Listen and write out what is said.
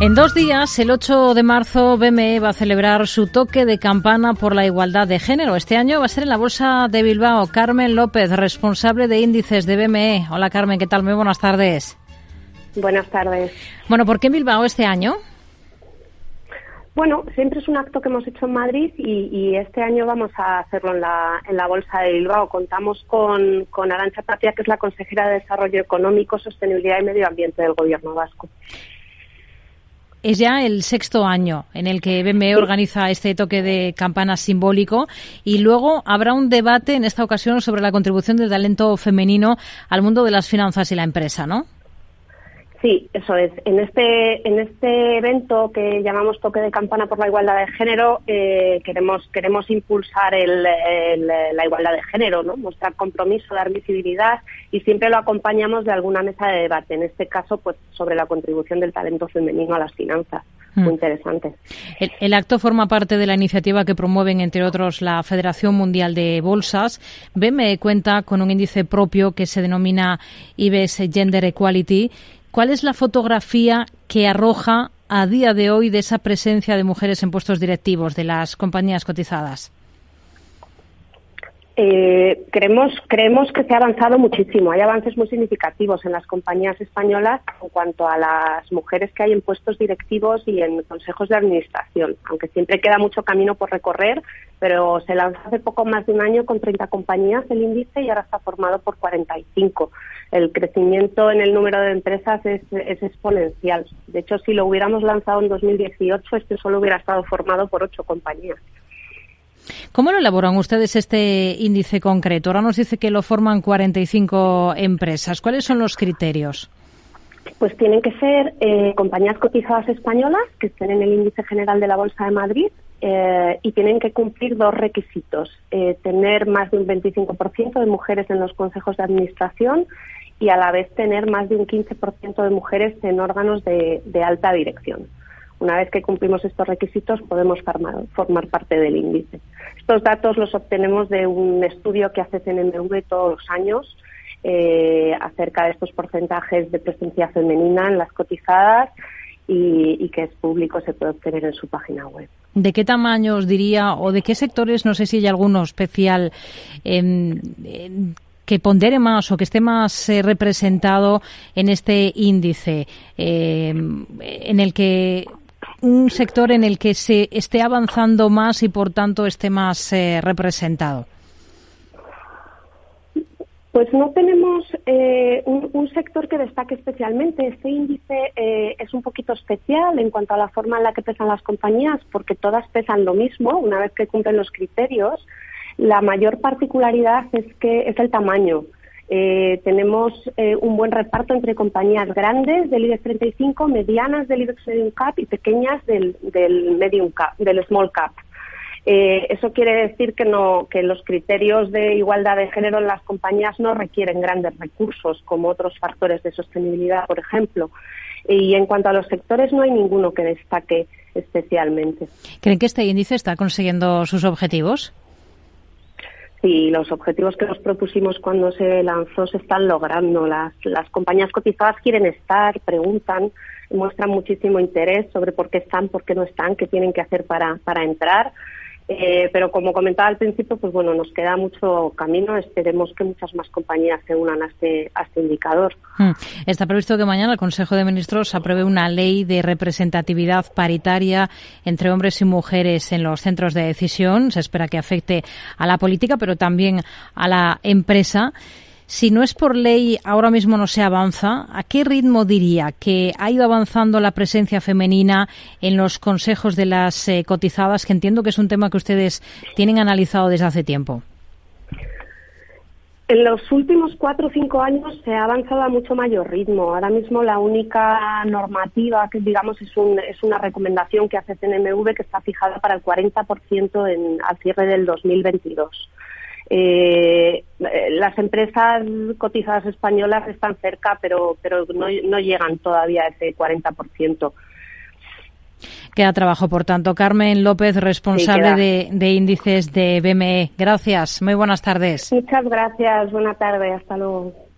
En dos días, el 8 de marzo, BME va a celebrar su toque de campana por la igualdad de género. Este año va a ser en la Bolsa de Bilbao. Carmen López, responsable de índices de BME. Hola Carmen, ¿qué tal? Muy buenas tardes. Buenas tardes. Bueno, ¿por qué en Bilbao este año? Bueno, siempre es un acto que hemos hecho en Madrid y, este año vamos a hacerlo en la, en la Bolsa de Bilbao. Contamos con, con Arancha Tapia, que es la consejera de Desarrollo Económico, Sostenibilidad y Medio Ambiente del Gobierno Vasco. Es ya el sexto año en el que BME organiza este toque de campana simbólico y luego habrá un debate en esta ocasión sobre la contribución del talento femenino al mundo de las finanzas y la empresa, ¿no? Sí, eso es. En este, en este evento que llamamos Toque de Campana por la Igualdad de Género, eh, queremos, queremos impulsar la igualdad de género, ¿no? mostrar compromiso, dar visibilidad y siempre lo acompañamos de alguna mesa de debate. En este caso, pues sobre la contribución del talento femenino a las finanzas. Muy mm. interesante. El, el, acto forma parte de la iniciativa que promueven, entre otros, la Federación Mundial de Bolsas. BME cuenta con un índice propio que se denomina IBES Gender Equality ¿Cuál es la fotografía que arroja a día de hoy de esa presencia de mujeres en puestos directivos de las compañías cotizadas? Eh, creemos, creemos que se ha avanzado muchísimo. Hay avances muy significativos en las compañías españolas en cuanto a las mujeres que hay en puestos directivos y en consejos de administración, aunque siempre queda mucho camino por recorrer, pero se lanzó hace poco más de un año con 30 compañías el índice y ahora está formado por 45. El crecimiento en el número de empresas es, es exponencial. De hecho, si lo hubiéramos lanzado en 2018, este solo hubiera estado formado por ocho compañías. ¿Cómo lo elaboran ustedes este índice concreto? Ahora nos dice que lo forman 45 empresas. ¿Cuáles son los criterios? Pues tienen que ser eh, compañías cotizadas españolas que estén en el índice general de la Bolsa de Madrid eh, y tienen que cumplir dos requisitos. Eh, tener más de un 25% de mujeres en los consejos de administración y a la vez tener más de un 15% de mujeres en órganos de alta dirección. Una vez que cumplimos estos requisitos podemos formar, parte del índice. Estos datos los obtenemos de un estudio que hace CNMV todos los años eh, acerca de estos porcentajes de presencia femenina en las cotizadas y, que es público, se puede obtener en su página web. ¿De qué tamaño os diría o de qué sectores, no sé si hay alguno especial, que pondere más o que esté más eh, representado en este índice, eh, en el que un sector en el que se esté avanzando más y por tanto esté más eh, representado? Pues no tenemos eh, un, sector que destaque especialmente. Este índice eh, es un poquito especial en cuanto a la forma en la que pesan las compañías, porque todas pesan lo mismo una vez que cumplen los criterios. La mayor particularidad es que es el tamaño. Eh, tenemos eh, un buen reparto entre compañías grandes del IBEX 35, medianas del IBEX Medium Cap y pequeñas del, del Medium Cap, del Small Cap. Eh, eso quiere decir que, no, que los criterios de igualdad de género en las compañías no requieren grandes recursos como otros factores de sostenibilidad, por ejemplo. Y en cuanto a los sectores, no hay ninguno que destaque especialmente. ¿Creen que este índice está consiguiendo sus objetivos? Sí, los objetivos que nos propusimos cuando se lanzó se están logrando. Las, las compañías cotizadas quieren estar, preguntan, muestran muchísimo interés sobre por qué están, por qué no están, qué tienen que hacer para, para entrar. Eh, pero como comentaba al principio, pues bueno, nos queda mucho camino. Esperemos que muchas más compañías se unan a este, a este indicador. Hmm. Está previsto que mañana el Consejo de Ministros apruebe una ley de representatividad paritaria entre hombres y mujeres en los centros de decisión. Se espera que afecte a la política, pero también a la empresa. Si no es por ley, ahora mismo no se avanza. ¿A qué ritmo diría que ha ido avanzando la presencia femenina en los consejos de las eh, cotizadas, que entiendo que es un tema que ustedes tienen analizado desde hace tiempo? En los últimos cuatro o cinco años se ha avanzado a mucho mayor ritmo. Ahora mismo la única normativa que digamos es, un, es una recomendación que hace CNMV que está fijada para el 40% en, al cierre del 2022. Eh, las empresas cotizadas españolas están cerca, pero, pero no, llegan todavía a ese 40%. Queda trabajo, por tanto. Carmen López, responsable de, de, índices de BME. Gracias. Muy buenas tardes. Muchas gracias. Buenas tardes. Hasta luego.